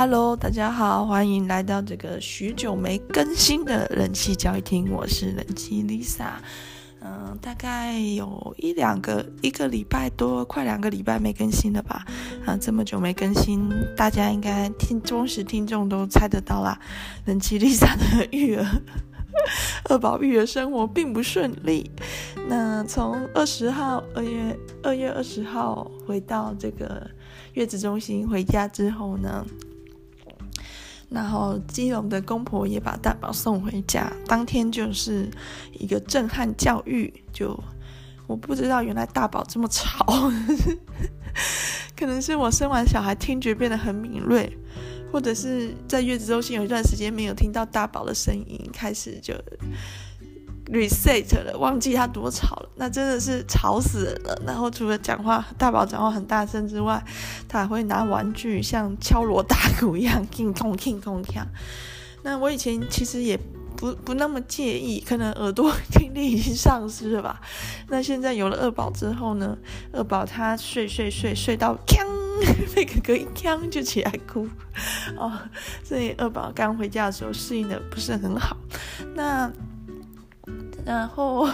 Hello，大家好，欢迎来到这个许久没更新的人气交易厅，我是人气 Lisa。嗯，大概有一两个一个礼拜多，快两个礼拜没更新了吧？啊，这么久没更新，大家应该听忠实听众都猜得到啦。人气 Lisa 的育儿，二宝育儿生活并不顺利。那从二十号，二月二月二十号回到这个月子中心回家之后呢，然后基隆的公婆也把大宝送回家，当天就是一个震撼教育。就我不知道原来大宝这么吵，可能是我生完小孩听觉变得很敏锐，或者是在月子中心有一段时间没有听到大宝的声音，开始就。Reset 了，忘记他多吵了，那真的是吵死人了。然后除了讲话，大宝讲话很大声之外，他还会拿玩具像敲锣打鼓一样，king kong king king。那我以前其实也不不那么介意，可能耳朵听力已经丧失了吧。那现在有了二宝之后呢，二宝他睡睡睡睡到锵，被哥哥一锵就起来哭哦。所以二宝刚回家的时候适应的不是很好。那。然后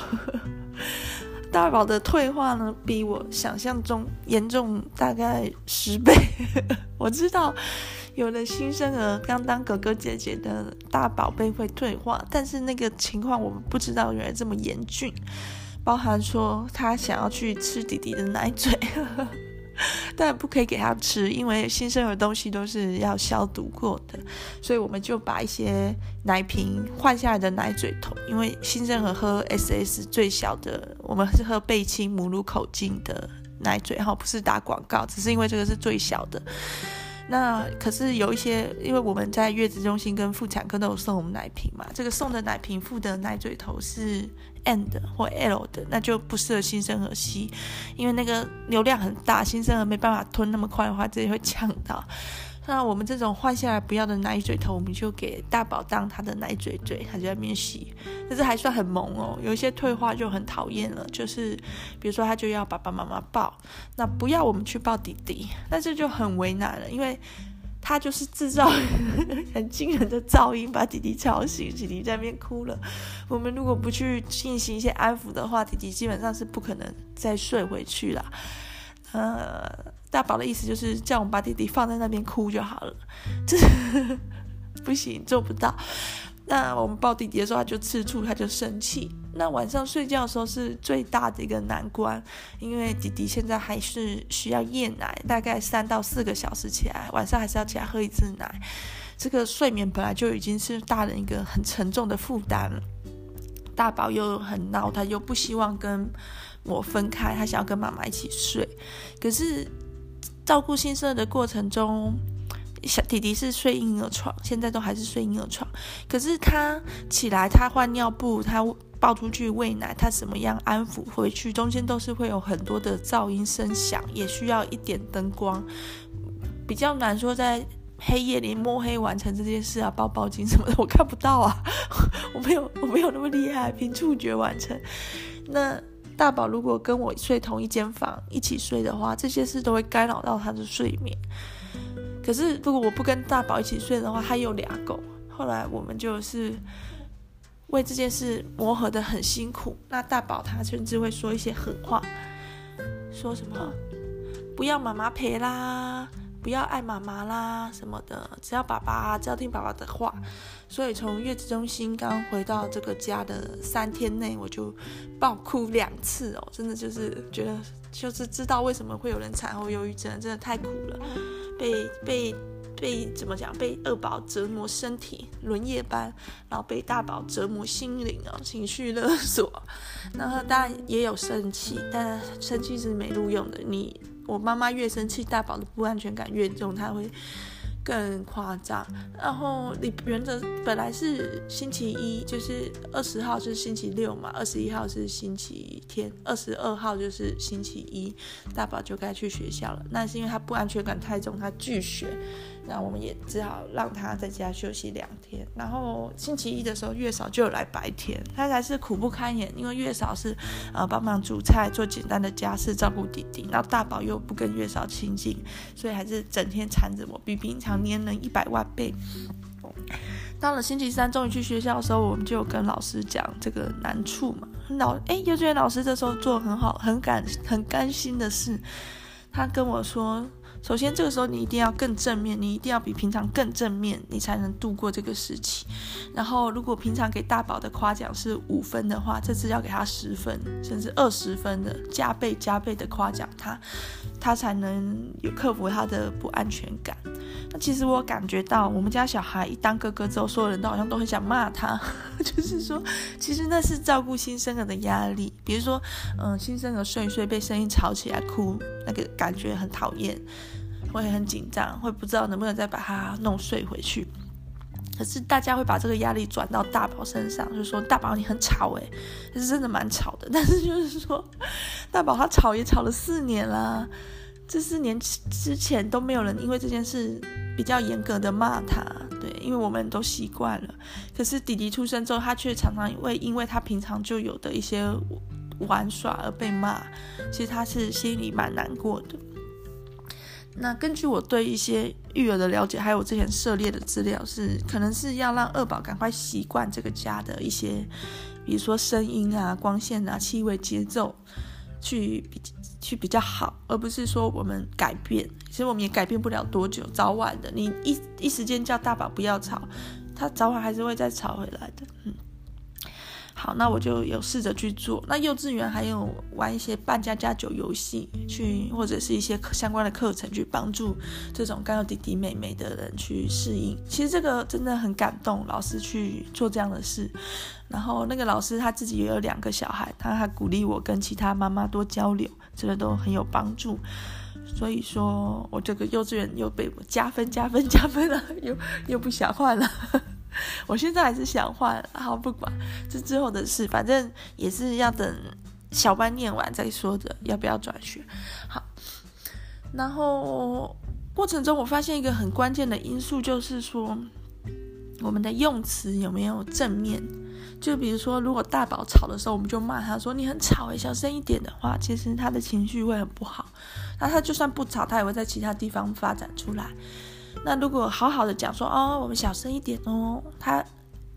大宝的退化呢，比我想象中严重大概十倍。我知道有的新生儿刚当哥哥姐姐的大宝贝会退化，但是那个情况我们不知道原来这么严峻，包含说他想要去吃弟弟的奶嘴。但不可以给他吃，因为新生儿东西都是要消毒过的，所以我们就把一些奶瓶换下来的奶嘴头，因为新生儿喝 SS 最小的，我们是喝贝亲母乳口径的奶嘴，哈，不是打广告，只是因为这个是最小的。那可是有一些，因为我们在月子中心跟妇产科都有送我们奶瓶嘛，这个送的奶瓶附的奶嘴头是 M 的或 L 的，那就不适合新生儿吸，因为那个流量很大，新生儿没办法吞那么快的话，直接会呛到。那我们这种换下来不要的奶嘴头，我们就给大宝当他的奶嘴嘴，他就在那边吸。但是还算很萌哦，有一些退化就很讨厌了，就是比如说他就要爸爸妈妈抱，那不要我们去抱弟弟，那这就很为难了，因为他就是制造很惊人的噪音，把弟弟吵醒，弟弟在那边哭了。我们如果不去进行一些安抚的话，弟弟基本上是不可能再睡回去了。呃。大宝的意思就是叫我们把弟弟放在那边哭就好了，这 不行，做不到。那我们抱弟弟的时候，他就吃醋，他就生气。那晚上睡觉的时候是最大的一个难关，因为弟弟现在还是需要夜奶，大概三到四个小时起来，晚上还是要起来喝一次奶。这个睡眠本来就已经是大人一个很沉重的负担了。大宝又很闹，他又不希望跟我分开，他想要跟妈妈一起睡，可是。照顾新生儿的过程中，小弟弟是睡婴儿床，现在都还是睡婴儿床。可是他起来，他换尿布，他抱出去喂奶，他怎么样安抚回去，中间都是会有很多的噪音声响，也需要一点灯光，比较难说在黑夜里摸黑完成这件事啊，抱抱巾什么的，我看不到啊，我没有，我没有那么厉害，凭触觉完成。那。大宝如果跟我睡同一间房一起睡的话，这些事都会干扰到他的睡眠。可是如果我不跟大宝一起睡的话，他有俩狗。后来我们就是为这件事磨合得很辛苦。那大宝他甚至会说一些狠话，说什么“不要妈妈陪啦”。不要爱妈妈啦什么的，只要爸爸，只要听爸爸的话。所以从月子中心刚回到这个家的三天内，我就爆哭两次哦，真的就是觉得就是知道为什么会有人产后忧郁症，真的太苦了，被被被怎么讲？被二宝折磨身体轮夜班，然后被大宝折磨心灵啊，情绪勒索。然后当然也有生气，但生气是没路用的，你。我妈妈越生气，大宝的不安全感越重，他会更夸张。然后你原则本来是星期一，就是二十号是星期六嘛，二十一号是星期天，二十二号就是星期一，大宝就该去学校了。那是因为他不安全感太重，他拒学。那我们也只好让他在家休息两天。然后星期一的时候，月嫂就有来白天，他才是苦不堪言，因为月嫂是呃帮忙煮菜、做简单的家事、照顾弟弟，然后大宝又不跟月嫂亲近，所以还是整天缠着我，比平常黏人一百万倍。到了星期三，终于去学校的时候，我们就跟老师讲这个难处嘛。老哎，幼稚园老师这时候做很好，很感很甘心的事。他跟我说，首先这个时候你一定要更正面，你一定要比平常更正面，你才能度过这个时期。然后，如果平常给大宝的夸奖是五分的话，这次要给他十分，甚至二十分的加倍加倍的夸奖他，他才能有克服他的不安全感。那其实我感觉到，我们家小孩一当哥哥之后，所有人都好像都很想骂他，就是说，其实那是照顾新生儿的压力。比如说，嗯，新生儿睡一睡被声音吵起来哭，那个感觉很讨厌，会很紧张，会不知道能不能再把他弄睡回去。可是大家会把这个压力转到大宝身上，就说大宝你很吵诶，这是真的蛮吵的。但是就是说，大宝他吵也吵了四年啦。这四年之前都没有人因为这件事比较严格的骂他，对，因为我们都习惯了。可是弟弟出生之后，他却常常会因为他平常就有的一些玩耍而被骂，其实他是心里蛮难过的。那根据我对一些育儿的了解，还有我之前涉猎的资料是，可能是要让二宝赶快习惯这个家的一些，比如说声音啊、光线啊、气味、节奏，去比。去比较好，而不是说我们改变。其实我们也改变不了多久，早晚的。你一一时间叫大宝不要吵，他早晚还是会再吵回来的。嗯，好，那我就有试着去做。那幼稚园还有玩一些扮家家酒游戏，去或者是一些相关的课程，去帮助这种刚有弟弟妹妹的人去适应。其实这个真的很感动，老师去做这样的事。然后那个老师他自己也有两个小孩，他还鼓励我跟其他妈妈多交流。这个都很有帮助，所以说我这个幼稚园又被我加分加分加分了，又又不想换了。我现在还是想换，好，不管这之后的事，反正也是要等小班念完再说的，要不要转学？好，然后过程中我发现一个很关键的因素，就是说我们的用词有没有正面。就比如说，如果大宝吵的时候，我们就骂他说：“你很吵诶，小声一点”的话，其实他的情绪会很不好。那他就算不吵，他也会在其他地方发展出来。那如果好好的讲说：“哦，我们小声一点哦”，他。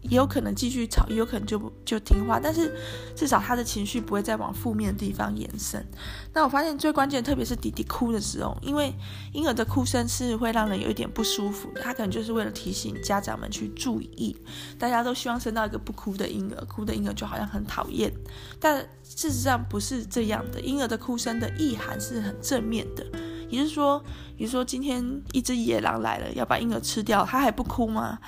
也有可能继续吵，也有可能就就听话，但是至少他的情绪不会再往负面的地方延伸。那我发现最关键，特别是弟弟哭的时候，因为婴儿的哭声是会让人有一点不舒服的，他可能就是为了提醒家长们去注意。大家都希望生到一个不哭的婴儿，哭的婴儿就好像很讨厌，但事实上不是这样的。婴儿的哭声的意涵是很正面的，你是说，你说今天一只野狼来了，要把婴儿吃掉，他还不哭吗？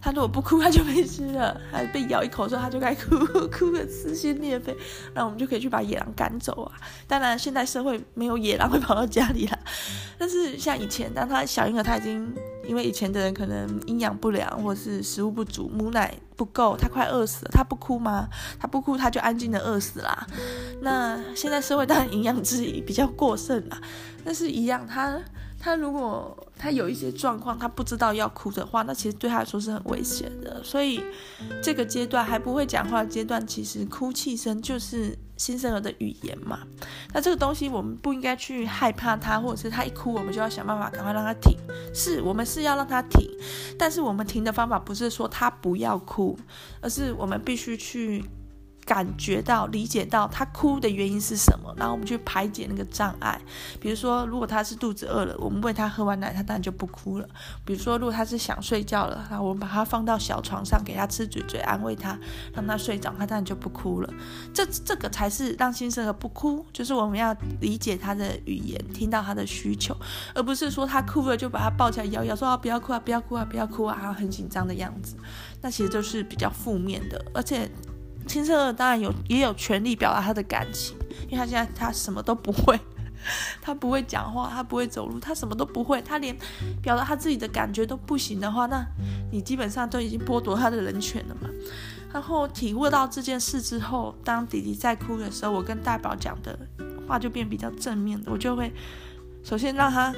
他如果不哭，他就没吃了。他被咬一口之后，他就该哭，哭个撕心裂肺。那我们就可以去把野狼赶走啊！当然，现代社会没有野狼会跑到家里来。但是像以前，当他小婴儿，他已经因为以前的人可能营养不良，或是食物不足，母奶不够，他快饿死了，他不哭吗？他不哭，他就安静的饿死啦。那现在社会当然营养质疑比较过剩啦，但是一样他。他如果他有一些状况，他不知道要哭的话，那其实对他来说是很危险的。所以这个阶段还不会讲话的阶段，其实哭泣声就是新生儿的语言嘛。那这个东西我们不应该去害怕他，或者是他一哭，我们就要想办法赶快让他停。是我们是要让他停，但是我们停的方法不是说他不要哭，而是我们必须去。感觉到、理解到他哭的原因是什么，然后我们去排解那个障碍。比如说，如果他是肚子饿了，我们喂他喝完奶，他当然就不哭了。比如说，如果他是想睡觉了，然后我们把他放到小床上，给他吃嘴嘴，安慰他，让他睡着，他当然就不哭了。这这个才是让新生儿不哭，就是我们要理解他的语言，听到他的需求，而不是说他哭了就把他抱起来摇摇，说啊不要哭啊，不要哭啊，不要哭啊，很紧张的样子。那其实都是比较负面的，而且。新生儿当然有也有权利表达他的感情，因为他现在他什么都不会，他不会讲话，他不会走路，他什么都不会，他连表达他自己的感觉都不行的话，那你基本上都已经剥夺他的人权了嘛。然后体悟到这件事之后，当弟弟在哭的时候，我跟大宝讲的话就变比较正面的，我就会首先让他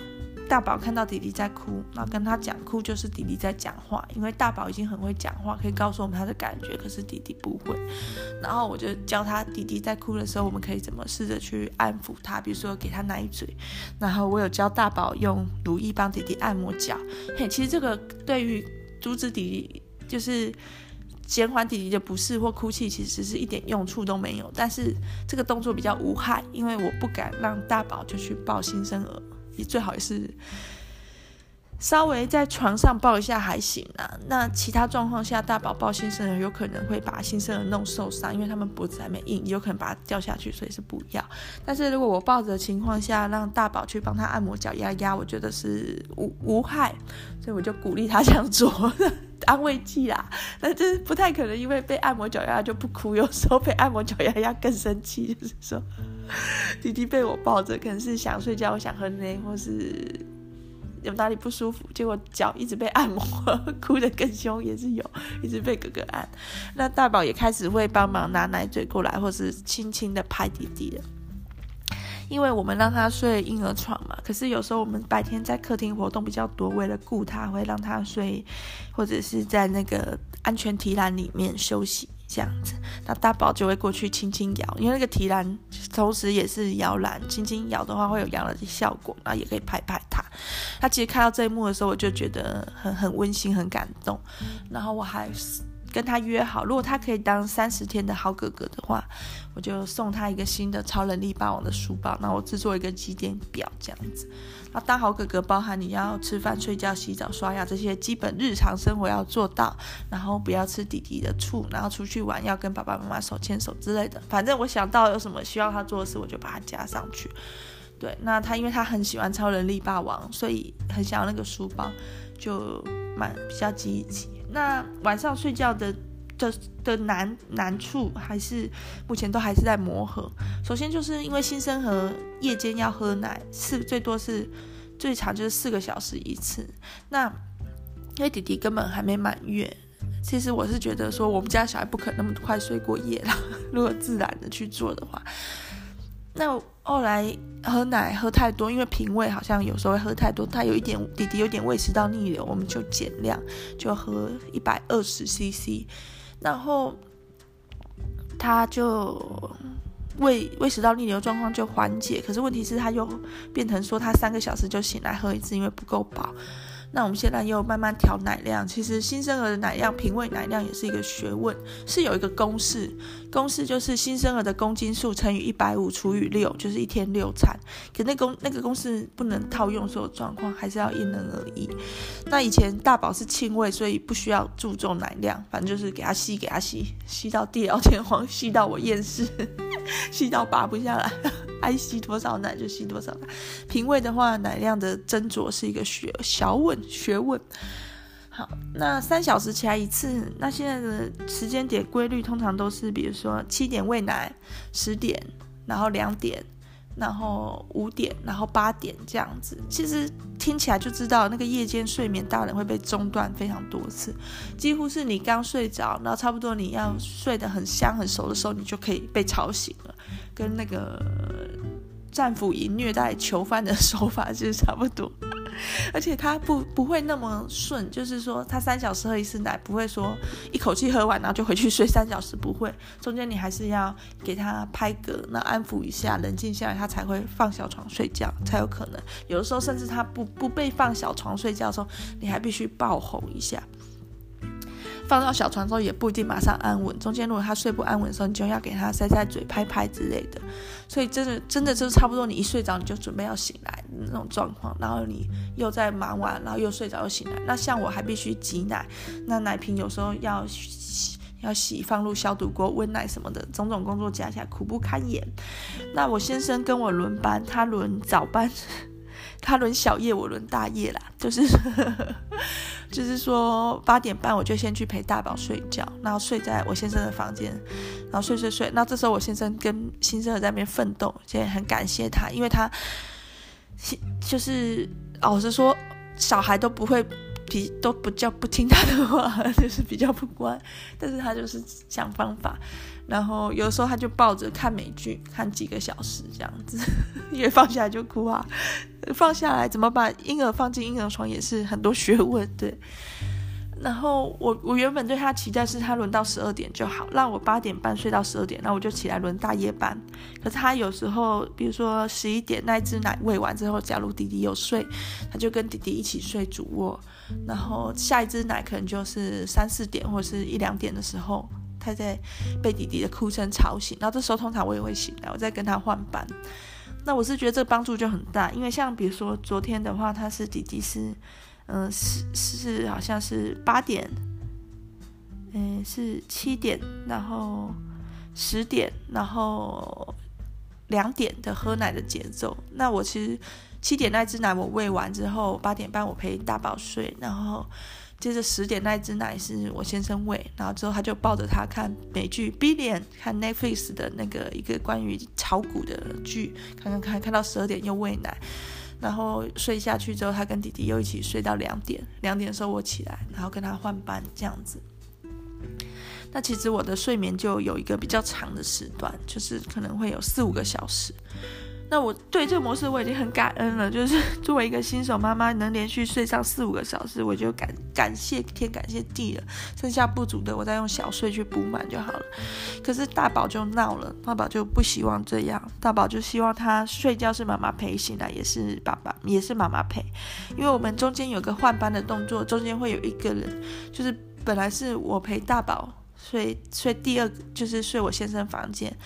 大宝看到弟弟在哭，然后跟他讲，哭就是弟弟在讲话，因为大宝已经很会讲话，可以告诉我们他的感觉，可是弟弟不会。然后我就教他，弟弟在哭的时候，我们可以怎么试着去安抚他，比如说给他奶嘴。然后我有教大宝用如意帮弟弟按摩脚。嘿，其实这个对于阻止弟弟就是。减缓弟弟的不适或哭泣，其实是一点用处都没有。但是这个动作比较无害，因为我不敢让大宝就去抱新生儿，最好也是稍微在床上抱一下还行啊。那其他状况下，大宝抱新生儿有可能会把新生儿弄受伤，因为他们脖子还没硬，有可能把它掉下去，所以是不要。但是如果我抱着的情况下，让大宝去帮他按摩脚压压，我觉得是无无害，所以我就鼓励他这样做。安慰剂啦，那这不太可能，因为被按摩脚丫就不哭，有时候被按摩脚丫丫更生气，就是说弟弟被我抱着，可能是想睡觉、想喝奶，或是有哪里不舒服，结果脚一直被按摩，哭得更凶，也是有，一直被哥哥按。那大宝也开始会帮忙拿奶嘴过来，或是轻轻的拍弟弟了。因为我们让他睡婴儿床嘛，可是有时候我们白天在客厅活动比较多，为了顾他，会让他睡，或者是在那个安全提篮里面休息这样子。那大宝就会过去轻轻摇，因为那个提篮同时也是摇篮，轻轻摇的话会有摇篮的效果，然后也可以拍拍他。他其实看到这一幕的时候，我就觉得很很温馨，很感动。然后我还。跟他约好，如果他可以当三十天的好哥哥的话，我就送他一个新的超能力霸王的书包。那我制作一个几点表这样子。那当好哥哥包含你要吃饭、睡觉、洗澡、刷牙这些基本日常生活要做到，然后不要吃弟弟的醋，然后出去玩要跟爸爸妈妈手牵手之类的。反正我想到有什么需要他做的事，我就把它加上去。对，那他因为他很喜欢超能力霸王，所以很想要那个书包，就蛮比较积极。那晚上睡觉的的的难难处，还是目前都还是在磨合。首先就是因为新生和夜间要喝奶，四最多是最长就是四个小时一次。那因为弟弟根本还没满月，其实我是觉得说我们家小孩不可能那么快睡过夜了。如果自然的去做的话。那后来喝奶喝太多，因为平胃好像有时候会喝太多，他有一点弟弟有点胃食道逆流，我们就减量，就喝一百二十 CC，然后他就胃胃食道逆流状况就缓解，可是问题是他又变成说他三个小时就醒来喝一次，因为不够饱。那我们现在又慢慢调奶量，其实新生儿的奶量、平胃奶量也是一个学问，是有一个公式，公式就是新生儿的公斤数乘以一百五除以六，就是一天六餐。可那公那个公式不能套用所有状况，还是要因人而异。那以前大宝是亲喂，所以不需要注重奶量，反正就是给他吸，给他吸，吸到地老天荒，吸到我厌世，吸到拔不下来。爱吸多少奶就吸多少奶，平喂的话，奶量的斟酌是一个学小问学问。那三小时起来一次，那现在的时间点规律通常都是，比如说七点喂奶，十点，然后两点。然后五点，然后八点这样子，其实听起来就知道那个夜间睡眠大人会被中断非常多次，几乎是你刚睡着，然后差不多你要睡得很香很熟的时候，你就可以被吵醒了，跟那个战俘营虐待囚犯的 手法其实差不多。而且他不不会那么顺，就是说他三小时喝一次奶，不会说一口气喝完然后就回去睡三小时，不会，中间你还是要给他拍嗝，那安抚一下，冷静下来，他才会放小床睡觉，才有可能。有的时候甚至他不不被放小床睡觉的时候，你还必须爆吼一下。放到小床之后也不一定马上安稳，中间如果他睡不安稳的时候，你就要给他塞塞嘴、拍拍之类的。所以真的真的就是差不多，你一睡着你就准备要醒来那种状况，然后你又在忙完，然后又睡着又醒来。那像我还必须挤奶，那奶瓶有时候要洗要洗，放入消毒锅、温奶什么的，种种工作加起来苦不堪言。那我先生跟我轮班，他轮早班。他轮小夜，我轮大夜啦，就是，就是说八点半我就先去陪大宝睡觉，然后睡在我先生的房间，然后睡睡睡。那这时候我先生跟新生儿在那边奋斗，现在很感谢他，因为他，就是老实说，小孩都不会。比都不叫不听他的话，就是比较不乖。但是他就是想方法，然后有时候他就抱着看美剧，看几个小时这样子，因为放下来就哭啊。放下来怎么把婴儿放进婴儿床也是很多学问，对。然后我我原本对他期待是他轮到十二点就好，让我八点半睡到十二点，那我就起来轮大夜班。可是他有时候，比如说十一点那一只奶喂完之后，假如弟弟有睡，他就跟弟弟一起睡主卧。然后下一只奶可能就是三四点或者是一两点的时候，他在被弟弟的哭声吵醒。然后这时候通常我也会醒来，我再跟他换班。那我是觉得这个帮助就很大，因为像比如说昨天的话，他是弟弟是。嗯，是是，好像是八点，嗯，是七点，然后十点，然后两点的喝奶的节奏。那我其实七点那只奶我喂完之后，八点半我陪大宝睡，然后接着十点那只奶是我先生喂，然后之后他就抱着他看美剧《Billion》，看 Netflix 的那个一个关于炒股的剧，看看看，看到十二点又喂奶。然后睡下去之后，他跟弟弟又一起睡到两点。两点的时候我起来，然后跟他换班这样子。那其实我的睡眠就有一个比较长的时段，就是可能会有四五个小时。那我对这个模式我已经很感恩了，就是 作为一个新手妈妈，能连续睡上四五个小时，我就感感谢天感谢地了。剩下不足的，我再用小睡去补满就好了。可是大宝就闹了，大宝就不希望这样，大宝就希望他睡觉是妈妈陪，醒来也是爸爸，也是妈妈陪。因为我们中间有个换班的动作，中间会有一个人，就是本来是我陪大宝睡睡第二，就是睡我先生房间。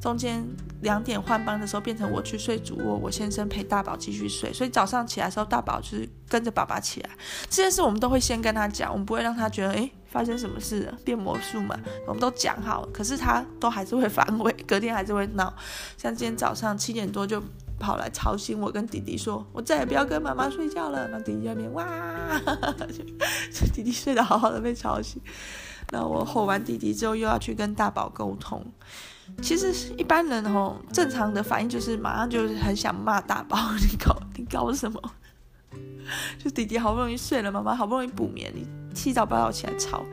中间两点换班的时候，变成我去睡主卧，我先生陪大宝继续睡。所以早上起来的时候，大宝就是跟着爸爸起来。这件事我们都会先跟他讲，我们不会让他觉得诶发生什么事了，变魔术嘛。我们都讲好，可是他都还是会反悔，隔天还是会闹。像今天早上七点多就跑来吵醒我跟弟弟说，我再也不要跟妈妈睡觉了。那弟弟那边哇，就弟弟睡得好好的被吵醒。那我吼完弟弟之后，又要去跟大宝沟通。其实一般人吼，正常的反应就是马上就是很想骂大宝，你搞你搞什么？就弟弟好不容易睡了，妈妈好不容易补眠，你七早八早起来吵。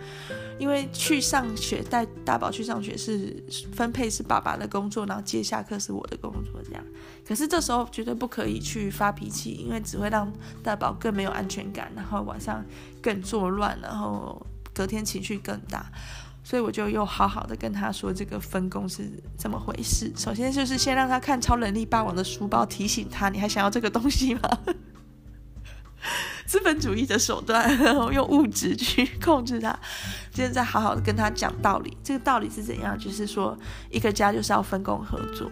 因为去上学带大宝去上学是分配是爸爸的工作，然后接下课是我的工作这样。可是这时候绝对不可以去发脾气，因为只会让大宝更没有安全感，然后晚上更作乱，然后隔天情绪更大。所以我就又好好的跟他说这个分工是怎么回事。首先就是先让他看《超能力霸王》的书包，提醒他，你还想要这个东西吗？资本主义的手段，然后用物质去控制他。接着再好好的跟他讲道理。这个道理是怎样？就是说，一个家就是要分工合作。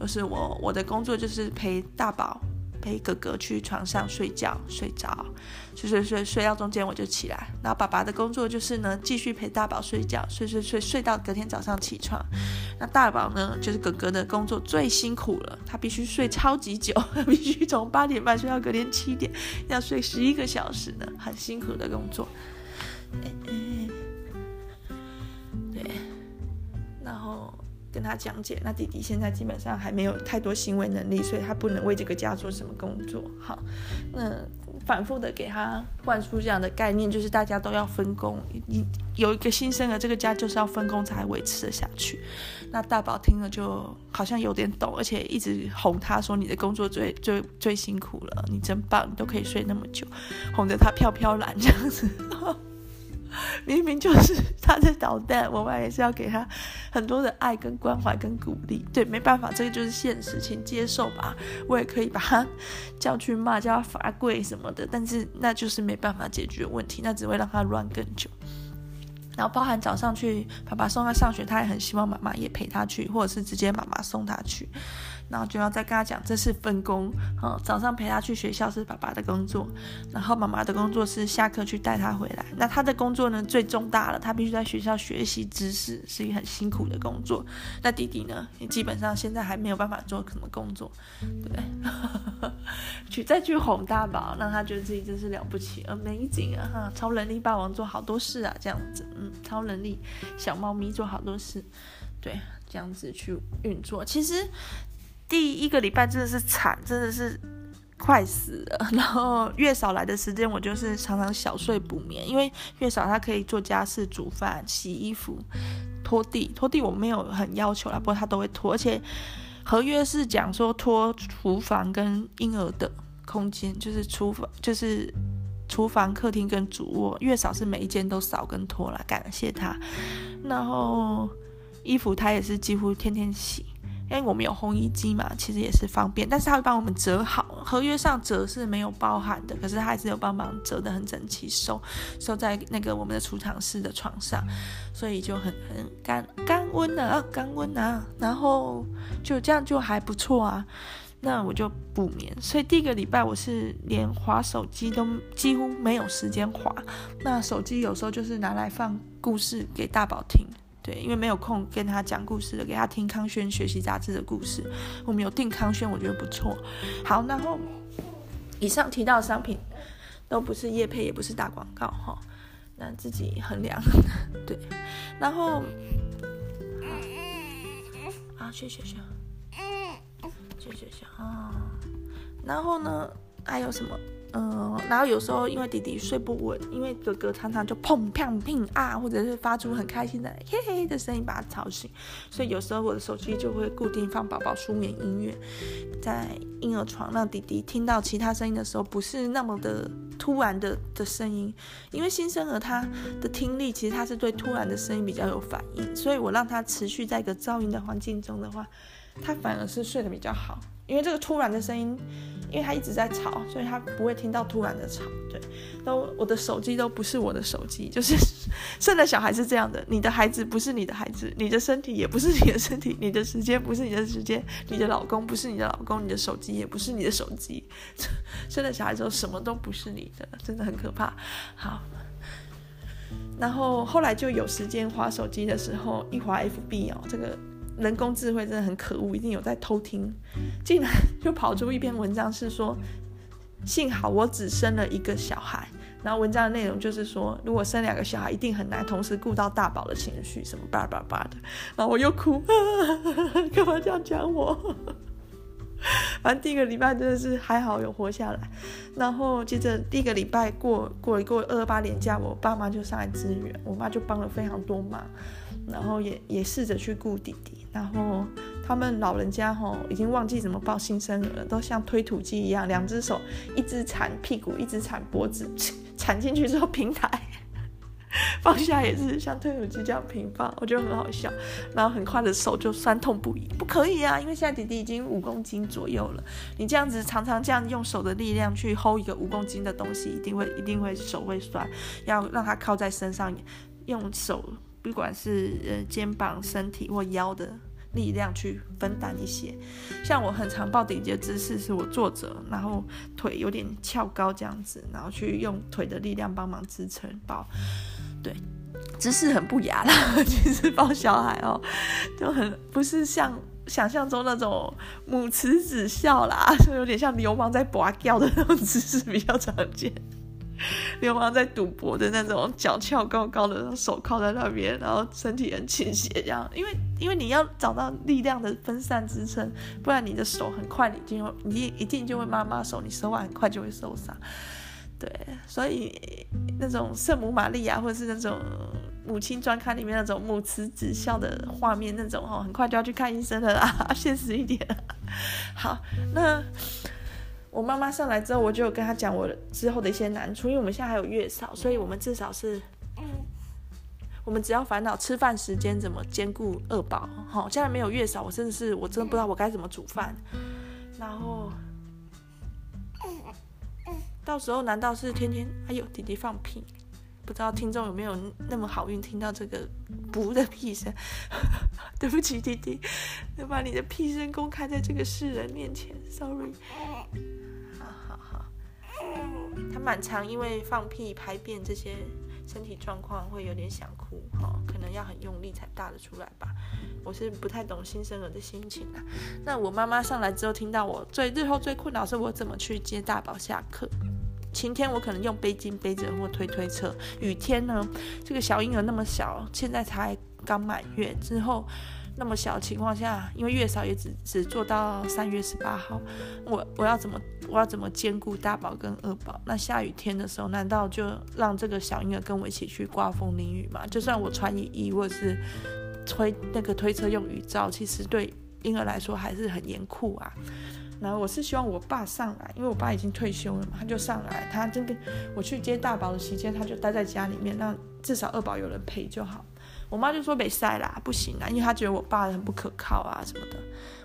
就是我我的工作就是陪大宝。陪哥哥去床上睡觉，睡着，睡睡睡睡到中间我就起来。然后爸爸的工作就是呢，继续陪大宝睡觉，睡睡睡睡到隔天早上起床。那大宝呢，就是哥哥的工作最辛苦了，他必须睡超级久，必须从八点半睡到隔天七点，要睡十一个小时呢，很辛苦的工作。对，然后跟他讲解，那弟弟现在基本上还没有太多行为能力，所以他不能为这个家做什么工作。好，那反复的给他灌输这样的概念，就是大家都要分工。你有一个新生儿，这个家就是要分工才维持得下去。那大宝听了就好像有点懂，而且一直哄他说：“你的工作最最最辛苦了，你真棒，你都可以睡那么久，哄得他飘飘然这样子。” 明明就是他在捣蛋，我们也是要给他很多的爱跟关怀跟鼓励。对，没办法，这个就是现实，请接受吧。我也可以把他叫去骂，叫他罚跪什么的，但是那就是没办法解决问题，那只会让他乱更久。然后包含早上去爸爸送他上学，他也很希望妈妈也陪他去，或者是直接妈妈送他去。然后就要再跟他讲，这是分工。嗯，早上陪他去学校是爸爸的工作，然后妈妈的工作是下课去带他回来。那他的工作呢，最重大了，他必须在学校学习知识，是一个很辛苦的工作。那弟弟呢，也基本上现在还没有办法做什么工作，对，去再去哄大宝，让他觉得自己真是了不起，amazing 啊，哈，超能力霸王做好多事啊，这样子，嗯，超能力小猫咪做好多事，对，这样子去运作，其实。第一个礼拜真的是惨，真的是快死了。然后月嫂来的时间，我就是常常小睡不眠，因为月嫂她可以做家事、煮饭、洗衣服、拖地。拖地我没有很要求啦，不过她都会拖。而且合约是讲说拖厨房跟婴儿的空间，就是厨房，就是厨房、客厅跟主卧。月嫂是每一间都扫跟拖了，感谢她。然后衣服她也是几乎天天洗。因为我们有烘衣机嘛，其实也是方便，但是他会帮我们折好，合约上折是没有包含的，可是他还是有帮忙折得很整齐，收收在那个我们的储藏室的床上，所以就很很干干温啊，干温啊，然后就这样就还不错啊，那我就补眠，所以第一个礼拜我是连滑手机都几乎没有时间滑，那手机有时候就是拿来放故事给大宝听。对，因为没有空跟他讲故事了，给他听康轩学习杂志的故事。我们有订康轩，我觉得不错。好，然后以上提到的商品都不是业配，也不是打广告哈，那自己衡量。对，然后啊，谢谢谢，谢谢谢啊，然后呢，还有什么？嗯，然后有时候因为弟弟睡不稳，因为哥哥常常就砰砰砰啊，或者是发出很开心的嘿嘿的声音把他吵醒，所以有时候我的手机就会固定放宝宝舒眠音乐，在婴儿床让弟弟听到其他声音的时候不是那么的突然的的声音，因为新生儿他的听力其实他是对突然的声音比较有反应，所以我让他持续在一个噪音的环境中的话，他反而是睡得比较好。因为这个突然的声音，因为他一直在吵，所以他不会听到突然的吵。对，都我的手机都不是我的手机，就是 生了小孩是这样的，你的孩子不是你的孩子，你的身体也不是你的身体，你的时间不是你的时间，你的老公不是你的老公，你的手机也不是你的手机。生了小孩之后什么都不是你的，真的很可怕。好，然后后来就有时间滑手机的时候，一滑 FB 哦，这个。人工智慧真的很可恶，一定有在偷听，竟然就跑出一篇文章，是说幸好我只生了一个小孩。然后文章的内容就是说，如果生两个小孩，一定很难同时顾到大宝的情绪，什么叭叭叭的。然后我又哭，干嘛这样讲我？反正第一个礼拜真的是还好有活下来。然后接着第一个礼拜过过一过二八年假，我爸妈就上来支援，我妈就帮了非常多忙。然后也也试着去顾弟弟，然后他们老人家吼已经忘记怎么抱新生儿了，都像推土机一样，两只手一只缠屁股，一只缠脖子，缠进去之后平抬，放下也是像推土机这样平放，我觉得很好笑。然后很快的手就酸痛不已，不可以啊，因为现在弟弟已经五公斤左右了，你这样子常常这样用手的力量去 hold 一个五公斤的东西，一定会一定会手会酸，要让他靠在身上，用手。不管是呃肩膀、身体或腰的力量去分担一些，像我很常抱弟弟的姿势是我坐着，然后腿有点翘高这样子，然后去用腿的力量帮忙支撑抱。对，姿势很不雅啦，其实抱小孩哦，就很不是像想象中那种母慈子孝啦，就有点像流氓在拔掉的那种姿势比较常见。流氓在赌博的那种，脚翘高高的，手靠在那边，然后身体很倾斜，这样，因为因为你要找到力量的分散支撑，不然你的手很快你就你一定就会妈妈手，你手腕很快就会受伤。对，所以那种圣母玛利亚或者是那种母亲专刊里面那种母慈子孝的画面，那种哦，很快就要去看医生了啦，现实一点。好，那。我妈妈上来之后，我就有跟她讲我之后的一些难处，因为我们现在还有月嫂，所以我们至少是，我们只要烦恼吃饭时间怎么兼顾二宝。好，现在没有月嫂，我真的是我真的不知道我该怎么煮饭。然后，到时候难道是天天哎呦弟弟放屁？不知道听众有没有那么好运听到这个不的屁声？对不起弟弟，能 把你的屁声公开在这个世人面前，sorry。他蛮常因为放屁、排便这些身体状况会有点想哭，哈，可能要很用力才大得出来吧。我是不太懂新生儿的心情啊。那我妈妈上来之后，听到我最日后最困扰是我怎么去接大宝下课。晴天我可能用背巾背着或推推车，雨天呢，这个小婴儿那么小，现在才刚满月之后。那么小的情况下，因为月嫂也只只做到三月十八号，我我要怎么我要怎么兼顾大宝跟二宝？那下雨天的时候，难道就让这个小婴儿跟我一起去刮风淋雨吗？就算我穿雨衣或者是推那个推车用雨罩，其实对婴儿来说还是很严酷啊。然后我是希望我爸上来，因为我爸已经退休了嘛，他就上来，他这边我去接大宝的期间，他就待在家里面，让至少二宝有人陪就好。我妈就说没晒啦，不行啊，因为她觉得我爸很不可靠啊什么的。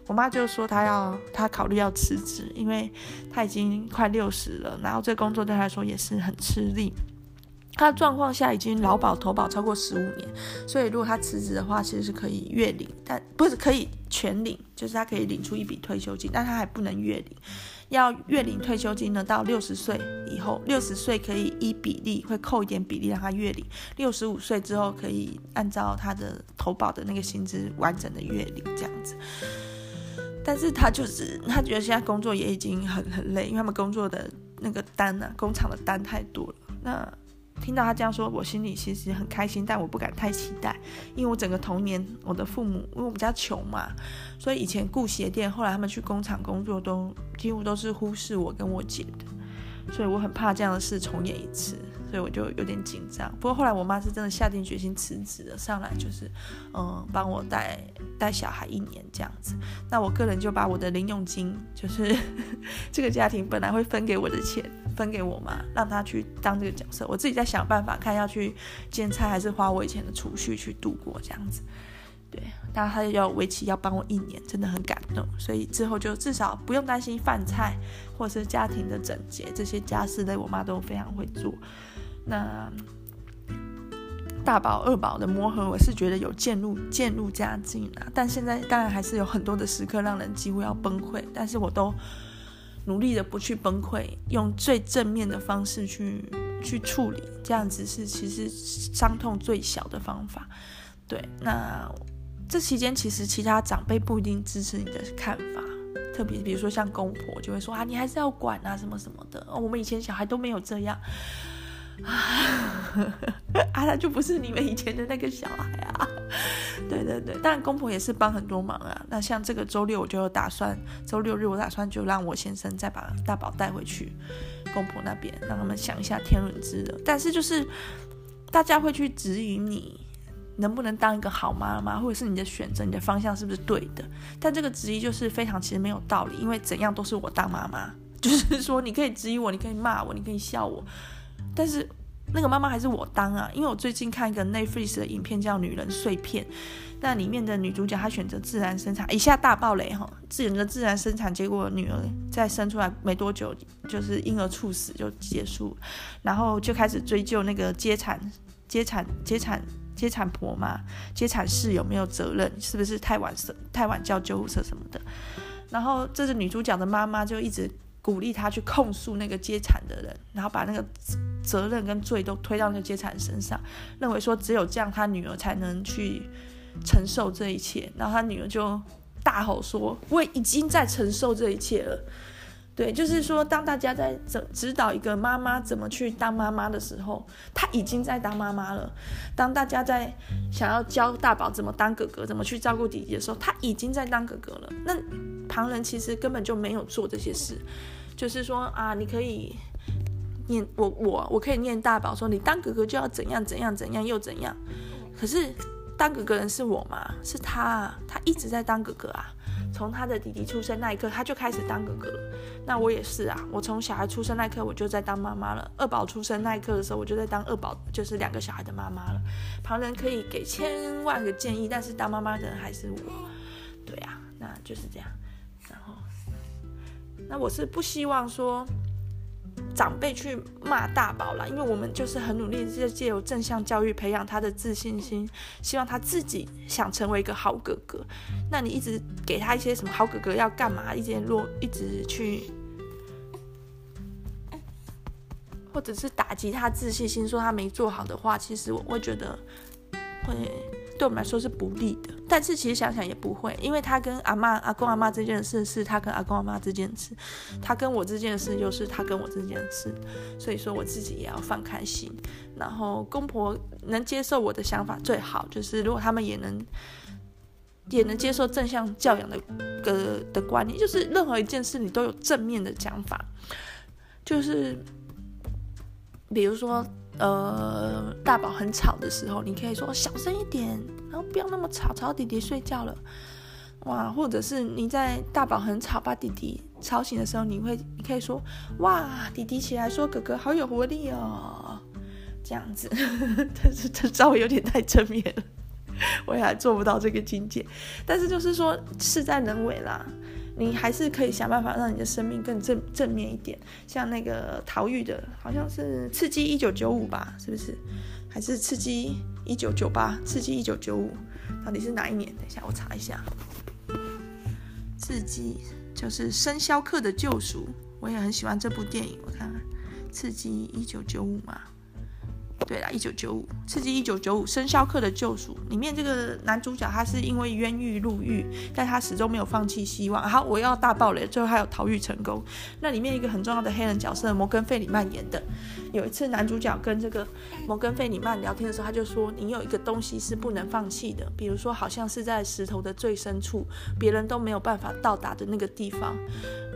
我妈就说她要，她考虑要辞职，因为她已经快六十了，然后这工作对她来说也是很吃力。他的状况下已经劳保投保超过十五年，所以如果他辞职的话，其实是可以月领，但不是可以全领，就是他可以领出一笔退休金，但他还不能月领。要月领退休金呢，到六十岁以后，六十岁可以依比例会扣一点比例让他月领，六十五岁之后可以按照他的投保的那个薪资完整的月领这样子。但是他就是他觉得现在工作也已经很很累，因为他们工作的那个单呢、啊，工厂的单太多了。那听到他这样说，我心里其实很开心，但我不敢太期待，因为我整个童年，我的父母，因为我们家穷嘛，所以以前雇鞋店，后来他们去工厂工作都几乎都是忽视我跟我姐的，所以我很怕这样的事重演一次。所以我就有点紧张，不过后来我妈是真的下定决心辞职了，上来就是，嗯，帮我带带小孩一年这样子。那我个人就把我的零用金，就是 这个家庭本来会分给我的钱，分给我妈，让她去当这个角色，我自己在想办法看要去兼差还是花我以前的储蓄去度过这样子。对，那他要为期要帮我一年，真的很感动。所以之后就至少不用担心饭菜或者是家庭的整洁这些家事类，我妈都非常会做。那大宝二宝的磨合，我是觉得有渐入渐入佳境啊。但现在当然还是有很多的时刻让人几乎要崩溃，但是我都努力的不去崩溃，用最正面的方式去去处理，这样子是其实伤痛最小的方法。对，那这期间其实其他长辈不一定支持你的看法，特别比如说像公婆就会说啊，你还是要管啊什么什么的。我们以前小孩都没有这样。啊，他就不是你们以前的那个小孩啊！对对对，当然公婆也是帮很多忙啊。那像这个周六，我就打算周六日，我打算就让我先生再把大宝带回去公婆那边，让他们享一下天伦之乐。但是就是大家会去质疑你能不能当一个好妈妈，或者是你的选择、你的方向是不是对的？但这个质疑就是非常其实没有道理，因为怎样都是我当妈妈，就是说你可以质疑我，你可以骂我，你可以笑我。但是那个妈妈还是我当啊，因为我最近看一个 Netflix 的影片叫《女人碎片》，那里面的女主角她选择自然生产，一下大爆雷哈，选择自然生产，结果女儿在生出来没多久就是婴儿猝死就结束，然后就开始追究那个接产、接产、接产、接产婆嘛，接产室有没有责任，是不是太晚生、太晚叫救护车什么的，然后这是女主角的妈妈就一直。鼓励她去控诉那个接产的人，然后把那个责任跟罪都推到那个接产身上，认为说只有这样他女儿才能去承受这一切。然后他女儿就大吼说：“我已经在承受这一切了。”对，就是说，当大家在指指导一个妈妈怎么去当妈妈的时候，她已经在当妈妈了；当大家在想要教大宝怎么当哥哥、怎么去照顾弟弟的时候，她已经在当哥哥了。那旁人其实根本就没有做这些事。就是说啊，你可以念我我我可以念大宝说，你当哥哥就要怎样怎样怎样又怎样，可是当哥哥人是我吗？是他，他一直在当哥哥啊，从他的弟弟出生那一刻他就开始当哥哥了。那我也是啊，我从小孩出生那一刻我就在当妈妈了。二宝出生那一刻的时候，我就在当二宝，就是两个小孩的妈妈了。旁人可以给千万个建议，但是当妈妈的人还是我。对啊，那就是这样。然后那我是不希望说长辈去骂大宝啦，因为我们就是很努力在借由正向教育培养他的自信心，希望他自己想成为一个好哥哥。那你一直给他一些什么好哥哥要干嘛，一直落一直去，或者是打击他自信心，说他没做好的话，其实我会觉得会。对我们来说是不利的，但是其实想想也不会，因为他跟阿妈、阿公、阿妈这件事是他跟阿公、阿妈这件事，他跟我这件事又是他跟我这件事，所以说我自己也要放开心。然后公婆能接受我的想法最好，就是如果他们也能也能接受正向教养的的的观念，就是任何一件事你都有正面的讲法，就是比如说，呃，大宝很吵的时候，你可以说小声一点，然后不要那么吵，吵到弟弟睡觉了，哇，或者是你在大宝很吵把弟弟吵醒的时候，你会你可以说哇，弟弟起来说哥哥好有活力哦，这样子，但是这稍微有点太正面了。我也还做不到这个境界，但是就是说事在人为啦，你还是可以想办法让你的生命更正正面一点。像那个陶玉的，好像是刺激一九九五吧，是不是？还是刺激一九九八？刺激一九九五，到底是哪一年？等一下我查一下。刺激就是《生肖课的救赎》，我也很喜欢这部电影。我看看，刺激一九九五嘛。对啦，一九九五，刺激一九九五，生肖课的救赎里面这个男主角他是因为冤狱入狱，但他始终没有放弃希望。好，我要大爆雷，最后还有逃狱成功。那里面一个很重要的黑人角色摩根费里曼演的，有一次男主角跟这个摩根费里曼聊天的时候，他就说：“你有一个东西是不能放弃的，比如说好像是在石头的最深处，别人都没有办法到达的那个地方。”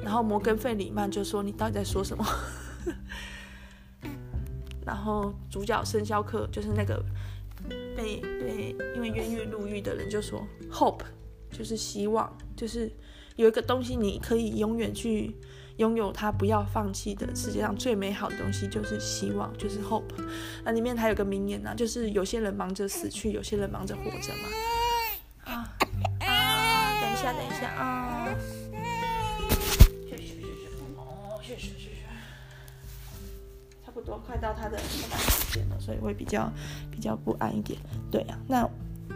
然后摩根费里曼就说：“你到底在说什么？” 然后主角生肖课就是那个被被因为冤狱入狱的人就说，hope 就是希望，就是有一个东西你可以永远去拥有它，不要放弃的世界上最美好的东西就是希望，就是 hope。那里面还有个名言呢、就是有些人忙着死去，有些人忙着活着嘛。啊啊！等一下，等一下啊！差不多快到他的下班时间了，所以会比较比较不安一点。对呀、啊，那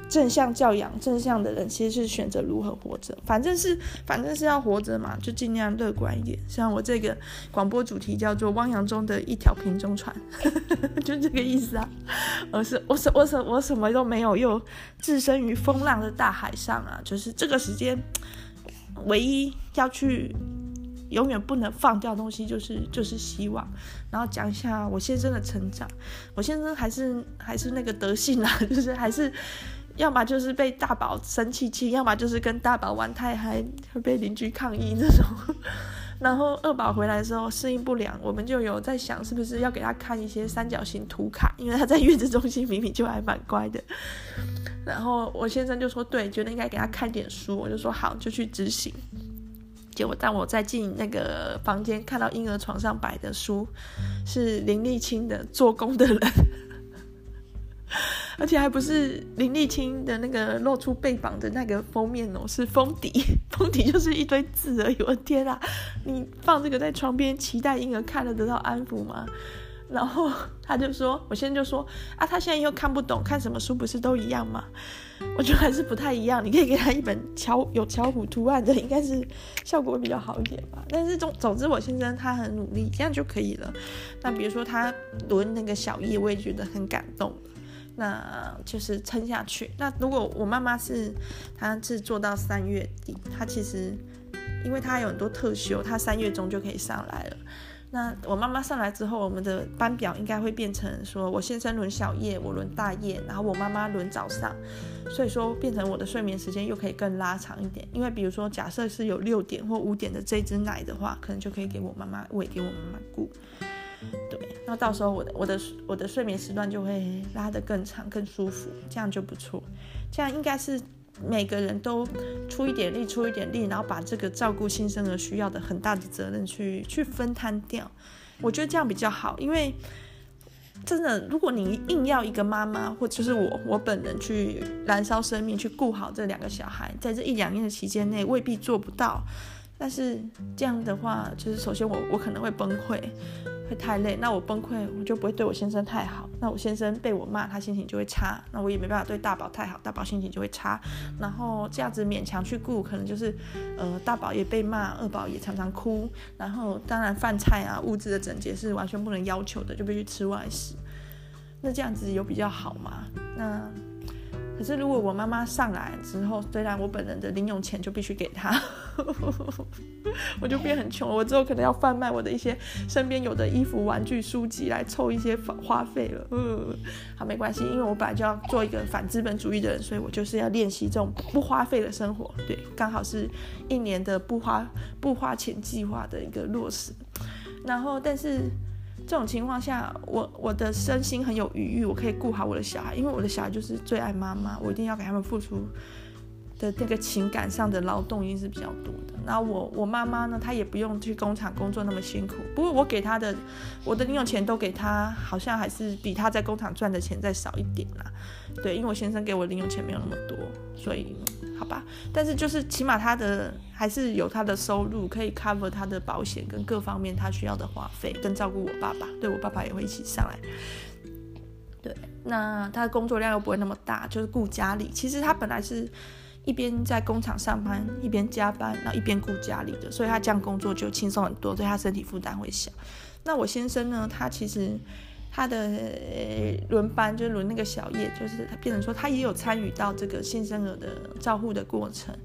正向教养、正向的人其实是选择如何活着，反正是反正是要活着嘛，就尽量乐观一点。像我这个广播主题叫做“汪洋中的一条瓶中船”，就这个意思啊。我是我什我什我什么都没有，又置身于风浪的大海上啊，就是这个时间唯一要去。永远不能放掉的东西就是就是希望，然后讲一下我先生的成长。我先生还是还是那个德性啦，就是还是要么就是被大宝生气气，要么就是跟大宝玩太嗨会被邻居抗议这种。然后二宝回来的时候适应不良，我们就有在想是不是要给他看一些三角形图卡，因为他在月子中心明明就还蛮乖的。然后我先生就说对，觉得应该给他看点书，我就说好，就去执行。结果，当我在进那个房间，看到婴儿床上摆的书是林立清的《做工的人》，而且还不是林立清的那个露出背膀的那个封面哦，是封底，封底就是一堆字而已。我的天啊，你放这个在床边，期待婴儿看了得到安抚吗？然后 他就说，我现在就说啊，他现在又看不懂，看什么书不是都一样吗？我觉得还是不太一样。你可以给他一本巧有巧虎图案的，应该是效果会比较好一点吧。但是总总之，我先生他很努力，这样就可以了。那比如说他轮那个小叶，我也觉得很感动。那就是撑下去。那如果我妈妈是，她是做到三月底，她其实因为她有很多特休，她三月中就可以上来了。那我妈妈上来之后，我们的班表应该会变成说，我先生轮小夜，我轮大夜，然后我妈妈轮早上，所以说变成我的睡眠时间又可以更拉长一点。因为比如说，假设是有六点或五点的这支奶的话，可能就可以给我妈妈喂，给我妈妈顾。对，那到时候我的我的我的睡眠时段就会拉得更长、更舒服，这样就不错。这样应该是。每个人都出一点力，出一点力，然后把这个照顾新生儿需要的很大的责任去去分摊掉，我觉得这样比较好。因为真的，如果你硬要一个妈妈，或者就是我我本人去燃烧生命去顾好这两个小孩，在这一两年的期间内，未必做不到。但是这样的话，就是首先我我可能会崩溃。会太累，那我崩溃，我就不会对我先生太好。那我先生被我骂，他心情就会差。那我也没办法对大宝太好，大宝心情就会差。然后这样子勉强去顾，可能就是，呃，大宝也被骂，二宝也常常哭。然后当然饭菜啊，物质的整洁是完全不能要求的，就必须吃外食。那这样子有比较好吗？那可是如果我妈妈上来之后，虽然我本人的零用钱就必须给她，我就变很穷了。我之后可能要贩卖我的一些身边有的衣服、玩具、书籍来凑一些花费了。嗯，好，没关系，因为我本来就要做一个反资本主义的人，所以我就是要练习这种不花费的生活。对，刚好是一年的不花不花钱计划的一个落实。然后，但是。这种情况下，我我的身心很有余裕，我可以顾好我的小孩，因为我的小孩就是最爱妈妈，我一定要给他们付出的那个情感上的劳动，一定是比较多的。然后我我妈妈呢，她也不用去工厂工作那么辛苦，不过我给她的我的零用钱都给她，好像还是比她在工厂赚的钱再少一点啦。对，因为我先生给我零用钱没有那么多，所以。好吧，但是就是起码他的还是有他的收入，可以 cover 他的保险跟各方面他需要的花费，跟照顾我爸爸。对，我爸爸也会一起上来。对，那他的工作量又不会那么大，就是顾家里。其实他本来是一边在工厂上班，一边加班，然后一边顾家里的，所以他这样工作就轻松很多，对他身体负担会小。那我先生呢，他其实。他的轮班就是轮那个小夜，就是他变成说他也有参与到这个新生儿的照护的过程，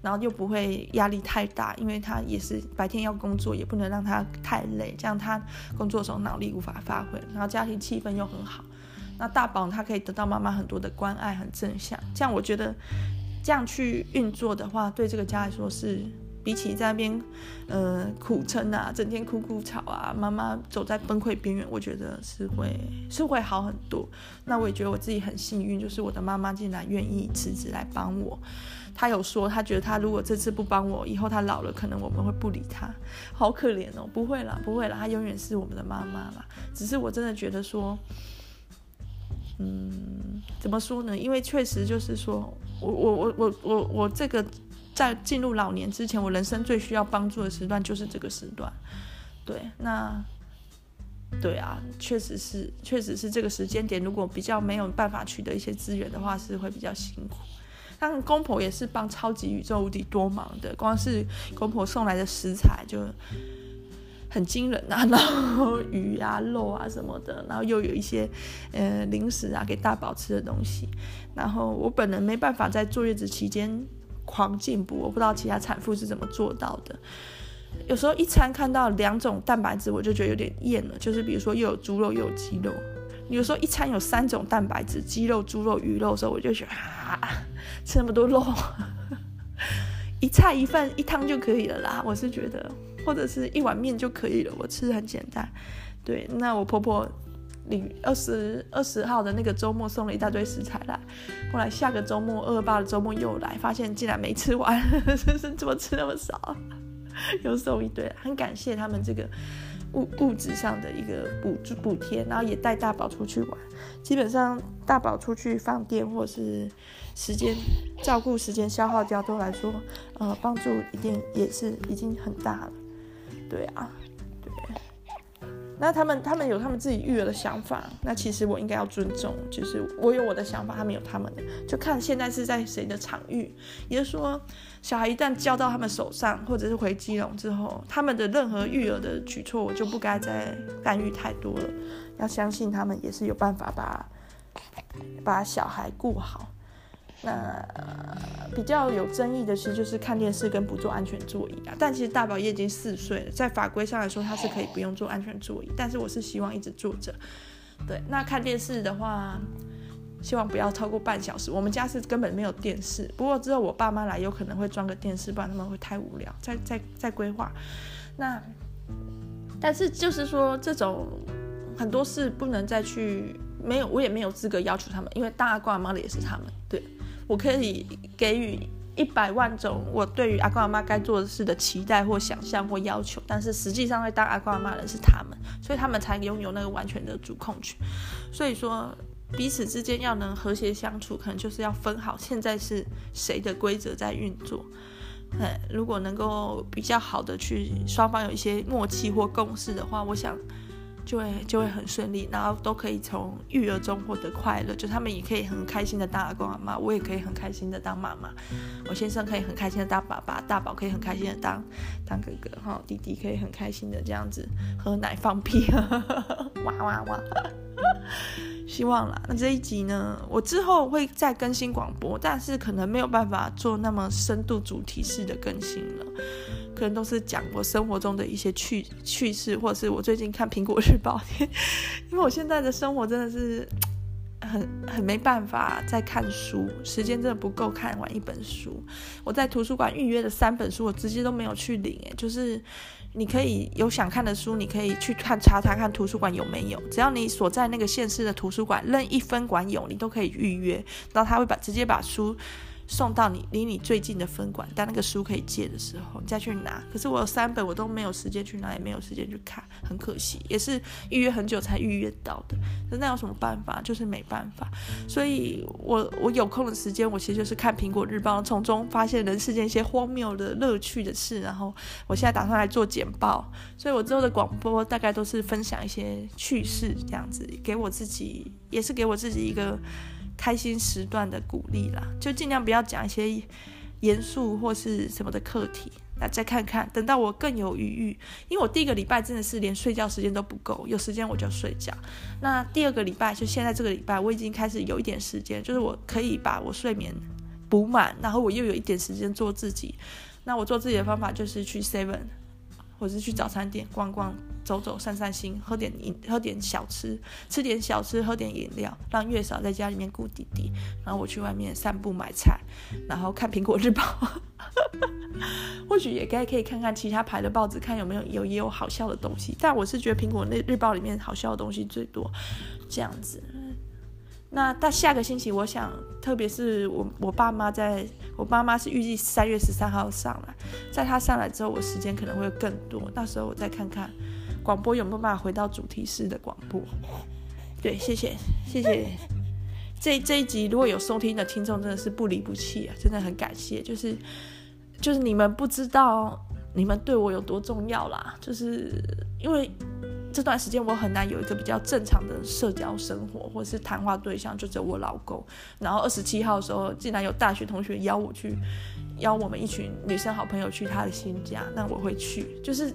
然后又不会压力太大，因为他也是白天要工作，也不能让他太累，这样他工作的时候脑力无法发挥，然后家庭气氛又很好。那大宝他可以得到妈妈很多的关爱，很正向，这样我觉得这样去运作的话，对这个家来说是。比起在那边，呃，苦撑啊，整天哭哭吵啊，妈妈走在崩溃边缘，我觉得是会是会好很多。那我也觉得我自己很幸运，就是我的妈妈竟然愿意辞职来帮我。她有说，她觉得她如果这次不帮我，以后她老了，可能我们会不理她，好可怜哦。不会啦，不会啦，她永远是我们的妈妈啦。只是我真的觉得说，嗯，怎么说呢？因为确实就是说我我我我我我这个。在进入老年之前，我人生最需要帮助的时段就是这个时段。对，那对啊，确实是，确实是这个时间点。如果比较没有办法取得一些资源的话，是会比较辛苦。但公婆也是帮超级宇宙无敌多忙的，光是公婆送来的食材就很惊人啊，然后鱼啊、肉啊什么的，然后又有一些呃零食啊给大宝吃的东西。然后我本人没办法在坐月子期间。狂进补，我不知道其他产妇是怎么做到的。有时候一餐看到两种蛋白质，我就觉得有点厌了。就是比如说又有猪肉又有鸡肉，有时候一餐有三种蛋白质，鸡肉、猪肉、鱼肉的时候，我就觉得啊，吃那么多肉，一菜一饭一汤就可以了啦。我是觉得，或者是一碗面就可以了，我吃很简单。对，那我婆婆。你二十二十号的那个周末送了一大堆食材来，后来下个周末二八的周末又来，发现竟然没吃完，呵呵怎么吃那么少？又送一堆，很感谢他们这个物物质上的一个补助补贴，然后也带大宝出去玩。基本上大宝出去放电或是时间照顾时间消耗掉，都来说，呃，帮助一定也是已经很大了。对啊。那他们他们有他们自己育儿的想法，那其实我应该要尊重，就是我有我的想法，他们有他们的，就看现在是在谁的场域。也就是说，小孩一旦交到他们手上，或者是回基隆之后，他们的任何育儿的举措，我就不该再干预太多了。要相信他们也是有办法把把小孩顾好。那、比较有争议的其实就是看电视跟不坐安全座椅啊，但其实大宝也已经四岁了，在法规上来说他是可以不用坐安全座椅，但是我是希望一直坐着。对，那看电视的话，希望不要超过半小时。我们家是根本没有电视，不过之后我爸妈来有可能会装个电视，不然他们会太无聊。再再再规划。那但是就是说这种很多事不能再去，没有我也没有资格要求他们，因为大阿公阿妈的也是他们，对。我可以给予一百万种我对于阿公阿妈该做的事的期待或想象或要求，但是实际上会当阿公阿妈的是他们，所以他们才拥有那个完全的主控权。所以说彼此之间要能和谐相处，可能就是要分好现在是谁的规则在运作。嗯，如果能够比较好的去双方有一些默契或共识的话，我想。就会就会很顺利，然后都可以从育儿中获得快乐，就他们也可以很开心的当阿公阿妈，我也可以很开心的当妈妈，我先生可以很开心的当爸爸，大宝可以很开心的当当哥哥，哈，弟弟可以很开心的这样子喝奶放屁，哇 哇哇！希望啦，那这一集呢，我之后会再更新广播，但是可能没有办法做那么深度主题式的更新了，可能都是讲我生活中的一些趣趣事，或者是我最近看苹果日报，因为我现在的生活真的是很很没办法再看书，时间真的不够看完一本书。我在图书馆预约的三本书，我直接都没有去领，哎，就是。你可以有想看的书，你可以去看查查看图书馆有没有。只要你所在那个县市的图书馆任一分馆有，你都可以预约，然后他会把直接把书。送到你离你最近的分馆，但那个书可以借的时候，你再去拿。可是我有三本，我都没有时间去拿，也没有时间去看，很可惜。也是预约很久才预约到的。那有什么办法？就是没办法。所以我我有空的时间，我其实就是看苹果日报，从中发现人世间一些荒谬的乐趣的事。然后我现在打算来做简报，所以我之后的广播大概都是分享一些趣事，这样子给我自己，也是给我自己一个。开心时段的鼓励啦，就尽量不要讲一些严肃或是什么的课题。那再看看，等到我更有余裕，因为我第一个礼拜真的是连睡觉时间都不够，有时间我就睡觉。那第二个礼拜就现在这个礼拜，我已经开始有一点时间，就是我可以把我睡眠补满，然后我又有一点时间做自己。那我做自己的方法就是去 Seven。或是去早餐店逛逛、走走、散散心，喝点饮、喝点小吃，吃点小吃，喝点饮料，让月嫂在家里面顾弟弟，然后我去外面散步买菜，然后看苹果日报，或许也该可以看看其他牌的报纸，看有没有有也有好笑的东西。但我是觉得苹果那日报里面好笑的东西最多，这样子。那到下个星期，我想，特别是我我爸妈在，我爸妈是预计三月十三号上来，在他上来之后，我时间可能会更多，到时候我再看看广播有没有办法回到主题式的广播。对，谢谢谢谢，这这一集如果有收听的听众真的是不离不弃啊，真的很感谢，就是就是你们不知道你们对我有多重要啦，就是因为。这段时间我很难有一个比较正常的社交生活，或是谈话对象，就只有我老公。然后二十七号的时候，竟然有大学同学邀我去，邀我们一群女生好朋友去他的新家，那我会去。就是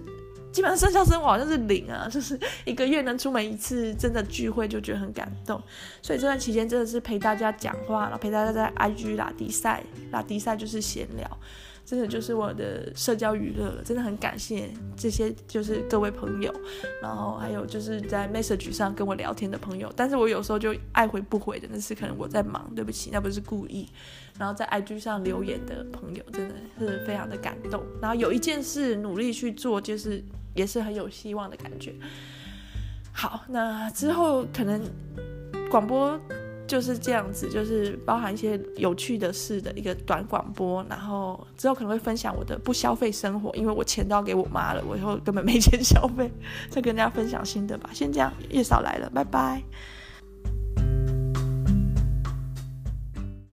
基本上社交生活好像是零啊，就是一个月能出门一次，真的聚会就觉得很感动。所以这段期间真的是陪大家讲话，然后陪大家在 IG 拉迪赛，拉迪赛就是闲聊。真的就是我的社交娱乐了，真的很感谢这些就是各位朋友，然后还有就是在 message 上跟我聊天的朋友，但是我有时候就爱回不回的，那是可能我在忙，对不起，那不是故意。然后在 IG 上留言的朋友真的是非常的感动，然后有一件事努力去做，就是也是很有希望的感觉。好，那之后可能广播。就是这样子，就是包含一些有趣的事的一个短广播，然后之后可能会分享我的不消费生活，因为我钱都要给我妈了，我以后根本没钱消费，再跟大家分享新的吧。先这样，月嫂来了，拜拜。